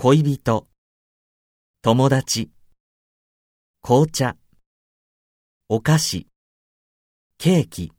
恋人、友達、紅茶、お菓子、ケーキ、